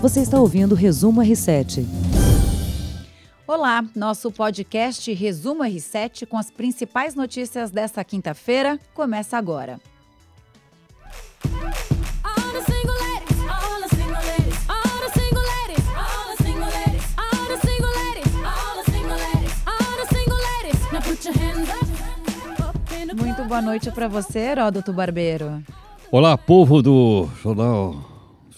Você está ouvindo o Resumo R7. Olá, nosso podcast Resumo R7 com as principais notícias desta quinta-feira começa agora. Muito boa noite para você, Heródoto Barbeiro. Olá, povo do Jornal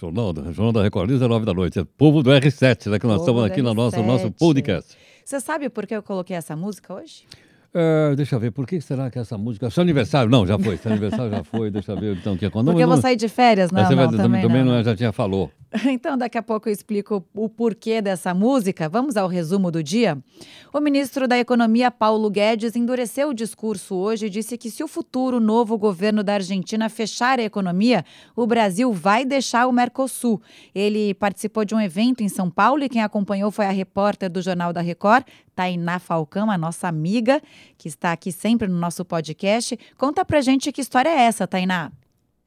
Jornal, Jornal da Record, 19 da noite. É povo do R7, né, que nós Povo estamos aqui no nosso, R7. nosso podcast. Você sabe por que eu coloquei essa música hoje? É, deixa eu ver, por que será que essa música... Seu aniversário? Não, já foi. Seu aniversário já foi, deixa eu ver então o que aconteceu. Porque eu vou sair de férias? Não, Você vai- não, também, também não. não é, já tinha falou. Então, daqui a pouco eu explico o porquê dessa música. Vamos ao resumo do dia? O ministro da Economia, Paulo Guedes, endureceu o discurso hoje e disse que se o futuro novo governo da Argentina fechar a economia, o Brasil vai deixar o Mercosul. Ele participou de um evento em São Paulo e quem acompanhou foi a repórter do Jornal da Record, Tainá Falcão, a nossa amiga, que está aqui sempre no nosso podcast. Conta pra gente que história é essa, Tainá.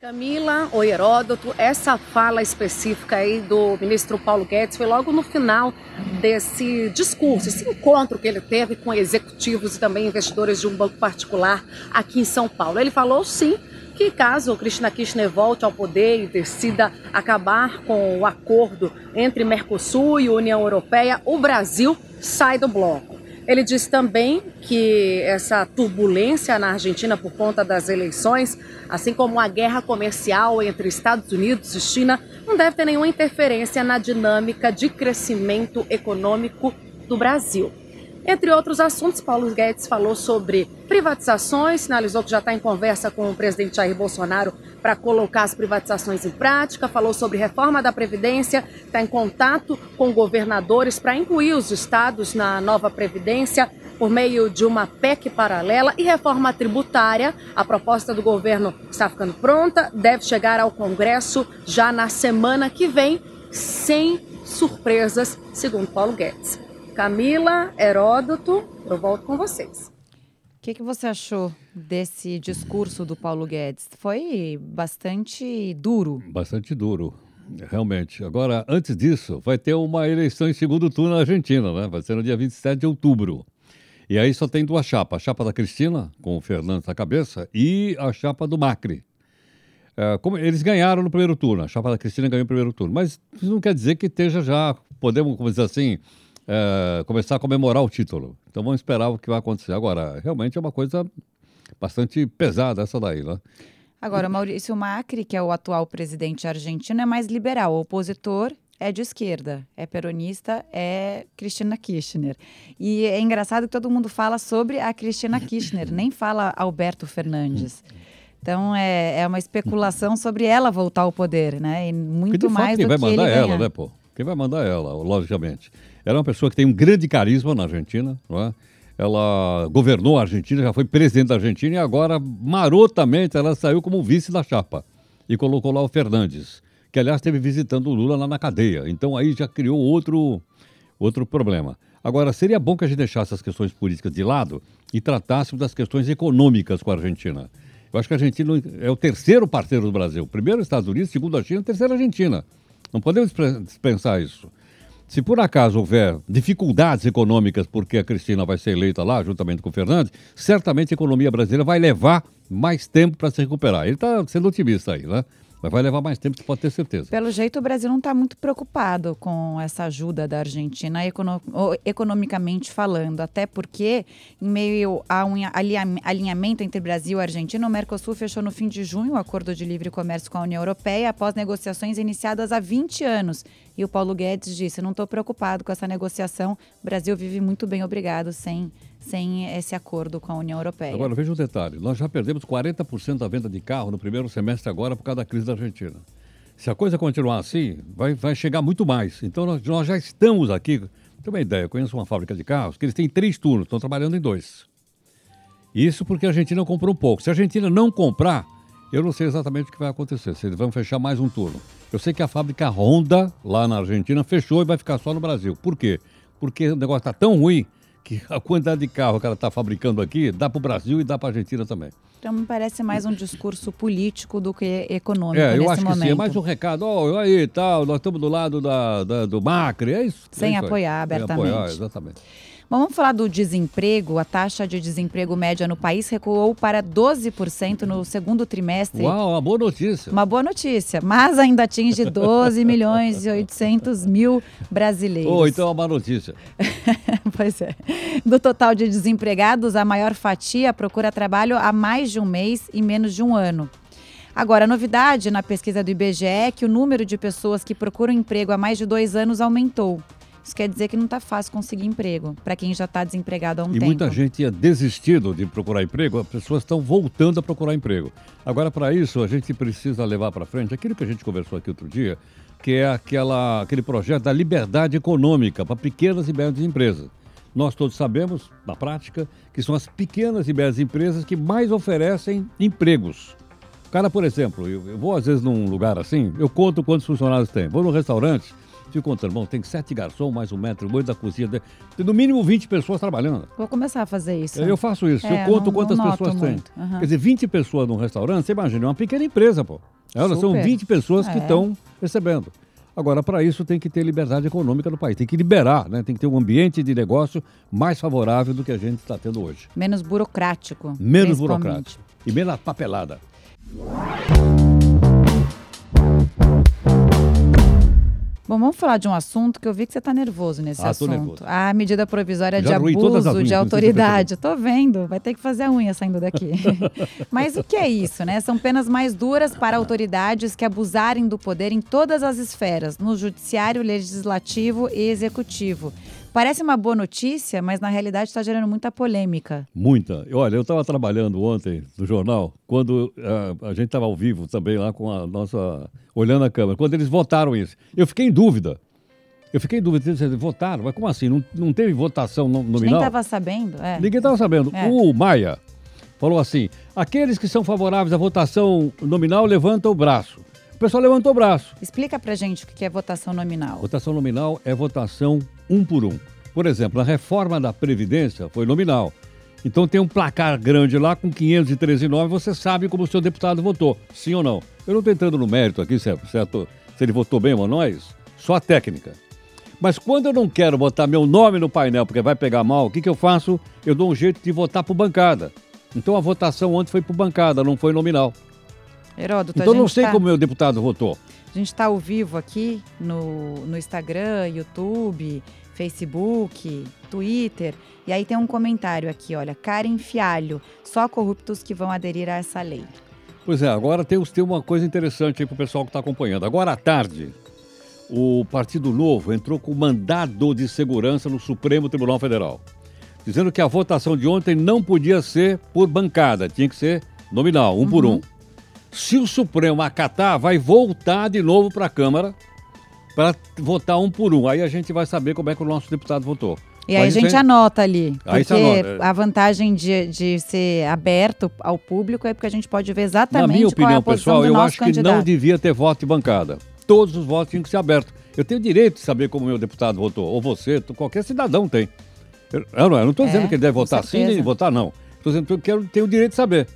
Camila, o Heródoto, essa fala específica aí do ministro Paulo Guedes foi logo no final desse discurso, esse encontro que ele teve com executivos e também investidores de um banco particular aqui em São Paulo. Ele falou sim que caso Cristina Kirchner volte ao poder e decida acabar com o acordo entre Mercosul e União Europeia, o Brasil sai do bloco. Ele disse também que essa turbulência na Argentina por conta das eleições, assim como a guerra comercial entre Estados Unidos e China, não deve ter nenhuma interferência na dinâmica de crescimento econômico do Brasil. Entre outros assuntos, Paulo Guedes falou sobre privatizações, sinalizou que já está em conversa com o presidente Jair Bolsonaro para colocar as privatizações em prática, falou sobre reforma da Previdência, está em contato com governadores para incluir os estados na nova Previdência por meio de uma PEC paralela e reforma tributária. A proposta do governo está ficando pronta, deve chegar ao Congresso já na semana que vem, sem surpresas, segundo Paulo Guedes. Camila, Heródoto, eu volto com vocês. O que, que você achou desse discurso do Paulo Guedes? Foi bastante duro. Bastante duro, realmente. Agora, antes disso, vai ter uma eleição em segundo turno na Argentina, né? Vai ser no dia 27 de outubro. E aí só tem duas chapas. A chapa da Cristina, com o Fernandes na cabeça, e a chapa do Macri. É, como eles ganharam no primeiro turno, a chapa da Cristina ganhou no primeiro turno. Mas isso não quer dizer que esteja já, podemos como dizer assim, é, começar a comemorar o título. Então vamos esperar o que vai acontecer. Agora, realmente é uma coisa bastante pesada essa daí, né? Agora, Maurício Macri, que é o atual presidente argentino, é mais liberal. O opositor é de esquerda, é peronista, é Cristina Kirchner. E é engraçado que todo mundo fala sobre a Cristina Kirchner, nem fala Alberto Fernandes. Então é, é uma especulação sobre ela voltar ao poder, né? E muito mais quem do vai que ele mandar ela, ganhar. né, pô? Quem vai mandar ela, logicamente. Ela é uma pessoa que tem um grande carisma na Argentina, não é? Ela governou a Argentina, já foi presidente da Argentina e agora, marotamente, ela saiu como vice da chapa e colocou lá o Fernandes, que, aliás, esteve visitando o Lula lá na cadeia. Então, aí já criou outro, outro problema. Agora, seria bom que a gente deixasse as questões políticas de lado e tratássemos das questões econômicas com a Argentina. Eu acho que a Argentina é o terceiro parceiro do Brasil. Primeiro os Estados Unidos, segundo a China, terceiro a Argentina. Não podemos dispensar isso. Se por acaso houver dificuldades econômicas porque a Cristina vai ser eleita lá, juntamente com o Fernandes, certamente a economia brasileira vai levar mais tempo para se recuperar. Ele está sendo otimista aí, né? Mas vai levar mais tempo, você pode ter certeza. Pelo jeito, o Brasil não está muito preocupado com essa ajuda da Argentina, econo- economicamente falando, até porque, em meio a um alinha- alinhamento entre Brasil e Argentina, o Mercosul fechou no fim de junho o acordo de livre comércio com a União Europeia, após negociações iniciadas há 20 anos. E o Paulo Guedes disse: não estou preocupado com essa negociação, o Brasil vive muito bem, obrigado, sem, sem esse acordo com a União Europeia. Agora, veja um detalhe: nós já perdemos 40% da venda de carro no primeiro semestre agora por causa da crise da Argentina. Se a coisa continuar assim, vai, vai chegar muito mais. Então, nós, nós já estamos aqui. Tem uma ideia: eu conheço uma fábrica de carros que eles têm três turnos, estão trabalhando em dois. Isso porque a Argentina comprou pouco. Se a Argentina não comprar, eu não sei exatamente o que vai acontecer. Se eles vão fechar mais um turno. Eu sei que a fábrica Honda, lá na Argentina, fechou e vai ficar só no Brasil. Por quê? Porque o negócio está tão ruim que a quantidade de carro que ela está fabricando aqui dá para o Brasil e dá para a Argentina também. Então me parece mais um discurso político do que econômico É, eu nesse acho momento. que sim. É mais um recado. Ó, aí, tal, nós estamos do lado da, da- do Macri. É isso. Sem é isso apoiar Sem abertamente. apoiar, exatamente. Bom, vamos falar do desemprego. A taxa de desemprego média no país recuou para 12% no segundo trimestre. Uau, uma boa notícia. Uma boa notícia, mas ainda atinge 12 milhões e 800 mil brasileiros. Ou então uma má notícia. pois é. Do total de desempregados, a maior fatia procura trabalho há mais de um mês e menos de um ano. Agora, a novidade na pesquisa do IBGE é que o número de pessoas que procuram emprego há mais de dois anos aumentou. Isso quer dizer que não está fácil conseguir emprego para quem já está desempregado há um E tempo. muita gente tinha desistido de procurar emprego, as pessoas estão voltando a procurar emprego. Agora, para isso, a gente precisa levar para frente aquilo que a gente conversou aqui outro dia, que é aquela, aquele projeto da liberdade econômica para pequenas e médias empresas. Nós todos sabemos, na prática, que são as pequenas e médias empresas que mais oferecem empregos. O cara, por exemplo, eu, eu vou às vezes num lugar assim, eu conto quantos funcionários tem. Vou no restaurante, fico contando, bom, tem sete garçons, mais um metro oito da cozinha. Tem no mínimo 20 pessoas trabalhando. Vou começar a fazer isso. Eu faço isso, É, eu conto não- quantas não pessoas tem. Aham. Quer dizer, 20 pessoas num restaurante, você imagina, é uma pequena empresa, pô. Elas são Super. 20 pessoas que É. estão recebendo. Agora, para isso, tem que ter liberdade econômica no país, tem que liberar, né? tem que ter um ambiente de negócio mais favorável do que a gente está tendo hoje. Menos burocrático. Menos burocrático e menos papelada. Bom, vamos falar de um assunto que eu vi que você está nervoso nesse Ah, assunto. nervoso. A medida provisória de abuso unhas, de autoridade. Tô vendo, vai ter que fazer a unha saindo daqui. Mas o que é isso, né? São penas mais duras para autoridades que abusarem do poder em todas as esferas, no judiciário, legislativo e executivo. Parece uma boa notícia, mas na realidade está gerando muita polêmica. Muita. Olha, eu estava trabalhando ontem no jornal, quando ah, a gente estava ao vivo também lá com a nossa. olhando a câmera, quando eles votaram isso. Eu fiquei em dúvida. Eu fiquei em dúvida, eles votaram, mas como assim? Não, não teve votação nominal? estava sabendo. É. Ninguém estava sabendo. É. O Maia falou assim: aqueles que são favoráveis à votação nominal levantam o braço. O pessoal levantou o braço. Explica pra gente o que é votação nominal. Votação nominal é votação um por um. Por exemplo, a reforma da Previdência foi nominal. Então tem um placar grande lá com 513 nomes, você sabe como o seu deputado votou, sim ou não. Eu não estou entrando no mérito aqui, certo? certo? Se ele votou bem ou nós, só a técnica. Mas quando eu não quero botar meu nome no painel porque vai pegar mal, o que, que eu faço? Eu dou um jeito de votar por bancada. Então a votação ontem foi por bancada, não foi nominal. Heródoto, Então não sei tá- como meu deputado votou. A gente está ao vivo aqui no, no Instagram, YouTube, Facebook, Twitter. E aí tem um comentário aqui, olha. Karen Fialho, só corruptos que vão aderir a essa lei. Pois é, agora tem, tem uma coisa interessante aí para o pessoal que está acompanhando. Agora à tarde, o Partido Novo entrou com mandado de segurança no Supremo Tribunal Federal, dizendo que a votação de ontem não podia ser por bancada, tinha que ser nominal, um por um. Se o Supremo acatar, vai voltar de novo para a Câmara para votar um por um. Aí a gente vai saber como é que o nosso deputado votou. E aí a gente é- anota ali. Porque anota, é. a vantagem de, de ser aberto ao público é porque a gente pode ver Na exatamente minha qual é opinião pessoal, eu acho que candidato. não devia ter voto de bancada. Todos os votos tinham que ser abertos. Eu tenho direito de saber como meu deputado votou, ou você, qualquer cidadão tem. Eu, eu não estou É, dizendo que ele deve votar sim nem certeza. votar não. Estou dizendo que eu quero, tenho o direito de saber.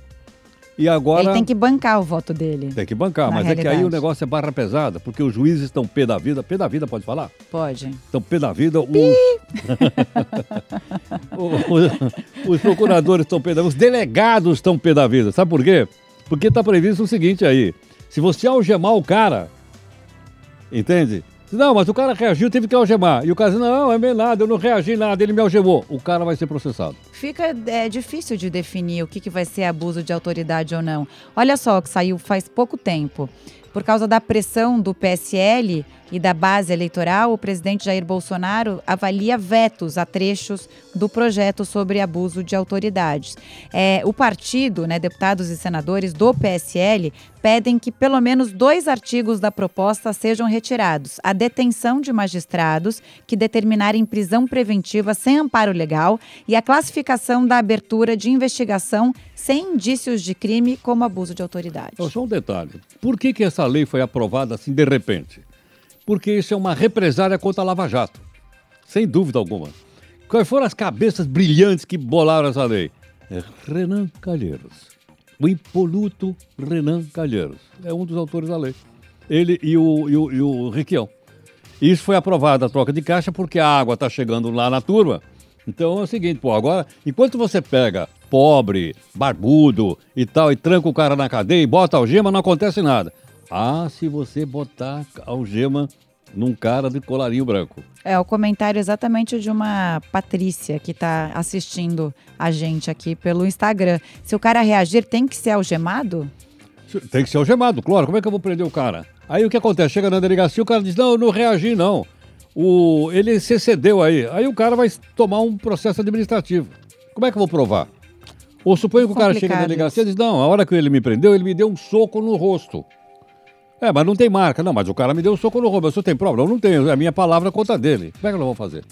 E agora Ele tem que bancar o voto dele. tem que bancar, mas é que aí realidade. o negócio é barra pesada, porque os juízes estão pé da vida. Pé da vida, pode falar? Pode. Estão pé da vida. Os, os, os procuradores estão pé da vida. Os delegados estão pé da vida. Sabe por quê? Porque está previsto o seguinte aí. Se você algemar o cara, entende? Não, mas o cara reagiu, teve que algemar. E o cara diz, não, é bem nada, eu não reagi nada, ele me algemou. O cara vai ser processado. Fica é, difícil de definir o que, que vai ser abuso de autoridade ou não. Olha só, que saiu faz pouco tempo. Por causa da pressão do PSL e da base eleitoral, o presidente Jair Bolsonaro avalia vetos a trechos do projeto sobre abuso de autoridades. É, o partido, né, deputados e senadores do PSL, pedem que pelo menos dois artigos da proposta sejam retirados: a detenção de magistrados que determinarem prisão preventiva sem amparo legal e a classificação da abertura de investigação sem indícios de crime como abuso de autoridade. Então, só um detalhe. Por que, que essa lei foi aprovada assim de repente? Porque isso é uma represária contra a Lava Jato. Sem dúvida alguma. Quais foram as cabeças brilhantes que bolaram essa lei? É Renan Calheiros. O impoluto Renan Calheiros. É um dos autores da lei. Ele e o, e o, e o. Isso foi aprovado a troca de caixa porque a água está chegando lá na turma. Então é o seguinte, pô, agora, enquanto você pega pobre, barbudo e tal, e tranca o cara na cadeia e bota algema, não acontece nada. Ah, se você botar algema num cara de colarinho branco. É o comentário exatamente de uma Patrícia que está assistindo a gente aqui pelo Instagram. Se o cara reagir, tem que ser algemado? Tem que ser algemado, claro. Como é que eu vou prender o cara? Aí o que acontece? Chega na delegacia, o cara diz: Não, eu não reagi, não. O, ele se excedeu aí. Aí o cara vai tomar um processo administrativo. Como é que eu vou provar? Ou suponho que o cara chega na delegacia e diz: Não, a hora que ele me prendeu, ele me deu um soco no rosto. É, mas não tem marca. Não, mas o cara me deu um soco no rosto. Eu tenho prova? Não, não tenho. É a minha palavra contra dele. Como é que eu vou fazer?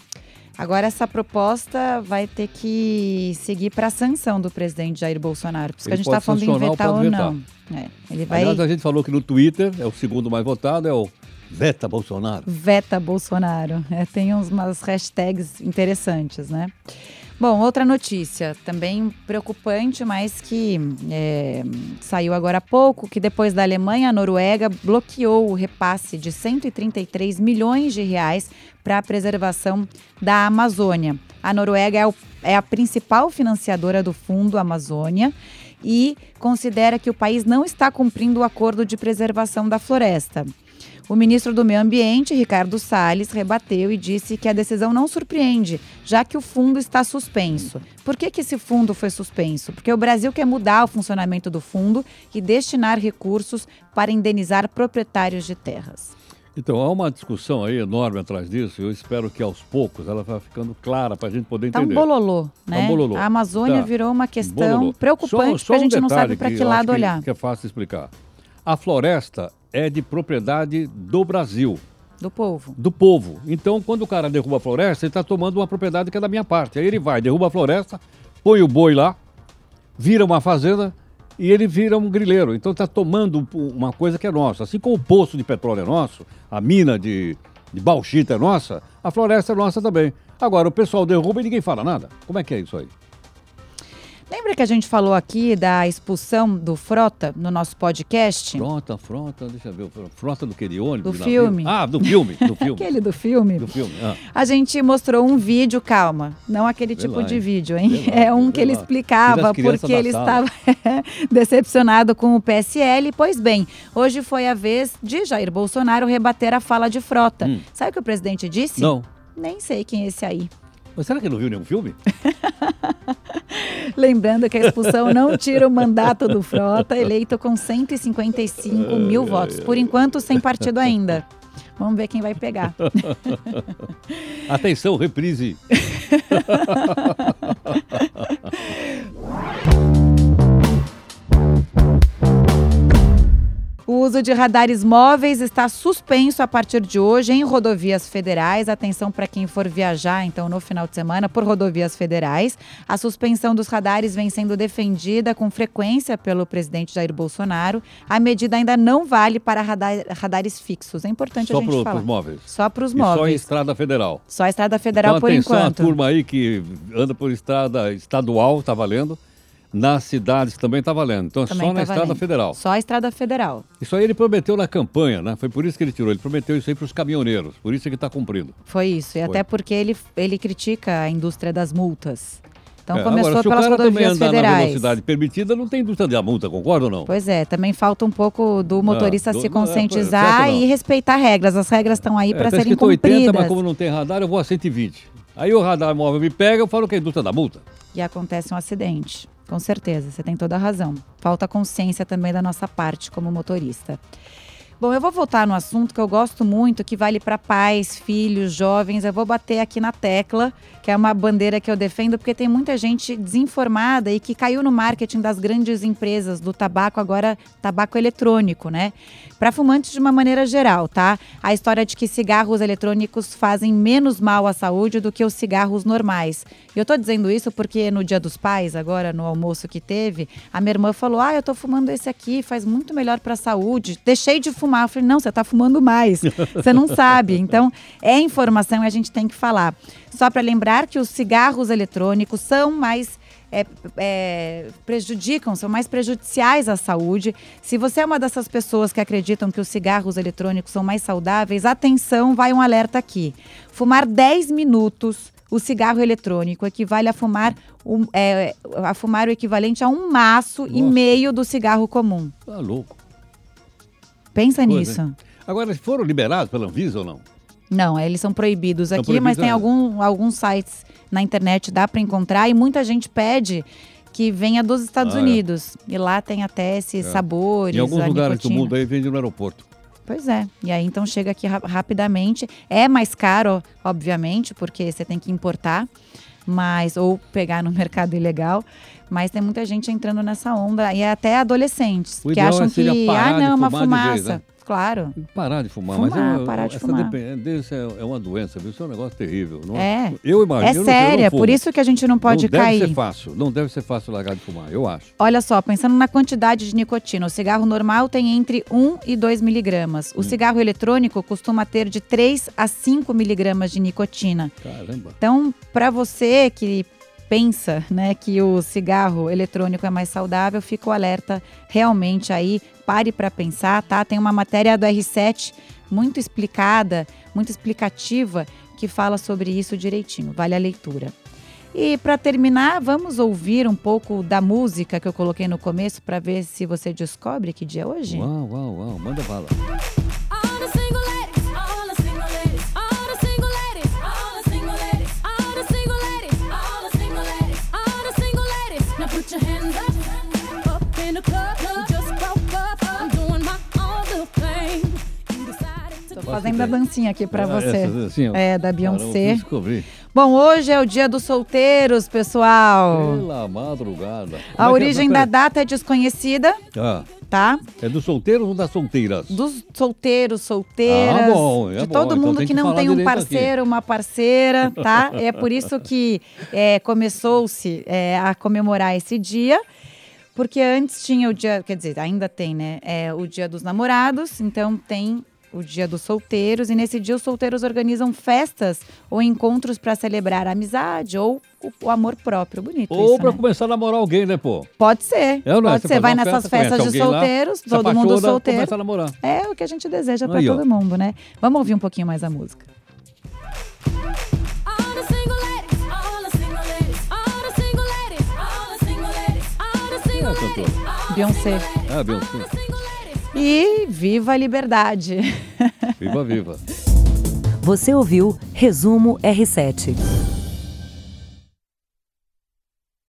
Agora, essa proposta vai ter que seguir para a sanção do presidente Jair Bolsonaro. Por isso que a gente está falando em vetar ou, ou não. É, ele vai... Aliás, a gente falou que no Twitter é o segundo mais votado, é o Veta Bolsonaro. Veta Bolsonaro. É, tem umas hashtags interessantes, né? Bom, outra notícia, também preocupante, mas que é, saiu agora há pouco, que depois da Alemanha, a Noruega bloqueou o repasse de 133 milhões de reais para a preservação da Amazônia. A Noruega é, o, é a principal financiadora do Fundo Amazônia e considera que o país não está cumprindo o acordo de preservação da floresta. O ministro do Meio Ambiente, Ricardo Salles, rebateu e disse que a decisão não surpreende, já que o fundo está suspenso. Por que, que esse fundo foi suspenso? Porque o Brasil quer mudar o funcionamento do fundo e destinar recursos para indenizar proprietários de terras. Então, há uma discussão aí enorme atrás disso. Eu espero que aos poucos ela vá ficando clara para a gente poder entender. Tá um bololô, né? Tá um bololô. A Amazônia tá. virou uma questão bololô. preocupante, porque a gente um não sabe para que, que lado olhar. Que é fácil explicar. A floresta é de propriedade do Brasil. Do povo. Do povo. Então, quando o cara derruba a floresta, ele está tomando uma propriedade que é da minha parte. Aí ele vai, derruba a floresta, põe o boi lá, vira uma fazenda e ele vira um grileiro. Então está tomando uma coisa que é nossa. Assim como o poço de petróleo é nosso, a mina de, de bauxita é nossa, a floresta é nossa também. Agora, o pessoal derruba e ninguém fala nada. Como é que é isso aí? Lembra que a gente falou aqui da expulsão do Frota no nosso podcast? Frota, Frota, deixa eu ver. Frota do que? De ônibus? Do filme. Ah, do filme, do filme. aquele do filme. Do filme, ah. A gente mostrou um vídeo, calma, não aquele tipo lá, de vídeo, hein? Lá, é um que ele explicava porque ele estava decepcionado com o PSL. Pois bem, hoje foi a vez de Jair Bolsonaro rebater a fala de Frota. Hum. Sabe o que o presidente disse? Não. Nem sei quem é esse aí. Mas será que ele não viu nenhum filme? Lembrando que a expulsão não tira o mandato do Frota, eleito com 155 mil votos. Por enquanto, sem partido ainda. Vamos ver quem vai pegar. Atenção, reprise. uso de radares móveis está suspenso a partir de hoje em rodovias federais. Atenção para quem for viajar, então, no final de semana, por rodovias federais. A suspensão dos radares vem sendo defendida com frequência pelo presidente Jair Bolsonaro. A medida ainda não vale para radar, radares fixos. É importante só a gente pro, falar. Só para os móveis? Só para os móveis. só em estrada federal? Só a estrada federal então, por atenção, enquanto. a turma aí que anda por estrada estadual, está valendo nas cidades também está valendo. Então, também só tá na valendo. Estrada Federal. Só a Estrada Federal. Isso aí ele prometeu na campanha, né? Foi por isso que ele tirou. Ele prometeu isso aí para os caminhoneiros. Por isso que está cumprindo. Foi isso. E Foi. até porque ele, ele critica a indústria das multas. Então é, começou agora, se pelas o cara rodovias também andar federais. na velocidade permitida, não tem indústria da multa, concorda ou não? Pois é, também falta um pouco do motorista ah, do, se conscientizar é, e respeitar regras. As regras estão aí é, para tá serem cumpridas. 80, mas como não tem radar, eu vou a 120. Aí o radar móvel me pega, eu falo que é a indústria da multa. E acontece um acidente. Com certeza, você tem toda a razão. Falta consciência também da nossa parte como motorista. Bom, eu vou voltar no assunto que eu gosto muito, que vale para pais, filhos, jovens. Eu vou bater aqui na tecla, que é uma bandeira que eu defendo, porque tem muita gente desinformada e que caiu no marketing das grandes empresas do tabaco, agora tabaco eletrônico, né? Para fumantes de uma maneira geral, tá? A história de que cigarros eletrônicos fazem menos mal à saúde do que os cigarros normais. E eu tô dizendo isso porque no Dia dos Pais, agora no almoço que teve, a minha irmã falou: "Ah, eu tô fumando esse aqui, faz muito melhor para a saúde. Deixei de fumar. Eu falei, não, você está fumando mais. Você não sabe. Então, é informação e a gente tem que falar. Só para lembrar que os cigarros eletrônicos são mais é, é, prejudicam, são mais prejudiciais à saúde. Se você é uma dessas pessoas que acreditam que os cigarros eletrônicos são mais saudáveis, atenção, vai um alerta aqui. Fumar 10 minutos o cigarro eletrônico equivale a fumar, um, é, a fumar o equivalente a um maço Nossa. e meio do cigarro comum. Tá louco. Pensa Coisa, nisso. Agora, foram liberados pela Anvisa ou não? Não, eles são proibidos aqui, proibidos, mas tem algum, alguns sites na internet, dá para encontrar, e muita gente pede que venha dos Estados ah, é. Unidos. É. E lá tem até esses é. sabores. Em alguns lugares do mundo aí vende no aeroporto. Pois é. E aí então chega aqui ra rapidamente. É mais caro, obviamente, porque você tem que importar, mas ou pegar no mercado ilegal. Mas tem muita gente entrando nessa onda, e até adolescentes, o que acham é que, ah, não, uma fumaça. Vez, né? Claro. Parar de fumar, fumar mas é, parar de essa fumar. dependência é, é uma doença, viu? Isso é um negócio terrível. Não é. Eu imagino. É séria, por isso que a gente não pode não cair. Não deve ser fácil, não deve ser fácil largar de fumar, eu acho. Olha só, pensando na quantidade de nicotina, o cigarro normal tem entre 1 e 2 miligramas. O hum. cigarro eletrônico costuma ter de 3 a 5 miligramas de nicotina. Caramba. Então, para você que pensa né, que o cigarro eletrônico é mais saudável, fica o alerta realmente aí. Pare para pensar, tá? Tem uma matéria do R7 muito explicada, muito explicativa, que fala sobre isso direitinho. Vale a leitura. E para terminar, vamos ouvir um pouco da música que eu coloquei no começo para ver se você descobre que dia é hoje? Uau, uau, uau, manda bala. Fazendo a dancinha aqui para ah, você. Essa é, da Beyoncé. descobri. Bom, hoje é o dia dos solteiros, pessoal. Pela madrugada. A é, é origem da data é desconhecida. Ah. Tá? É dos solteiros ou das solteiras? Dos solteiros, solteiras. Ah, bom, é de todo então mundo tem que, que não tem um parceiro, aqui. uma parceira, tá? é por isso que é, começou-se é, a comemorar esse dia. Porque antes tinha o dia, quer dizer, ainda tem, né? É o dia dos namorados, então tem o Dia dos Solteiros, e nesse dia os solteiros organizam festas ou encontros para celebrar a amizade ou o, o amor próprio. Bonito ou para né? começar a namorar alguém, né, pô? Pode ser. É, não é? Pode ser. Vai nessas festa, festas de solteiros, lá, todo mundo solteiro. Começa a namorar. É o que a gente deseja para todo mundo, né? Vamos ouvir um pouquinho mais a música. É, Beyoncé. Ah, Beyoncé. E viva a liberdade! Viva, viva! Você ouviu Resumo R7.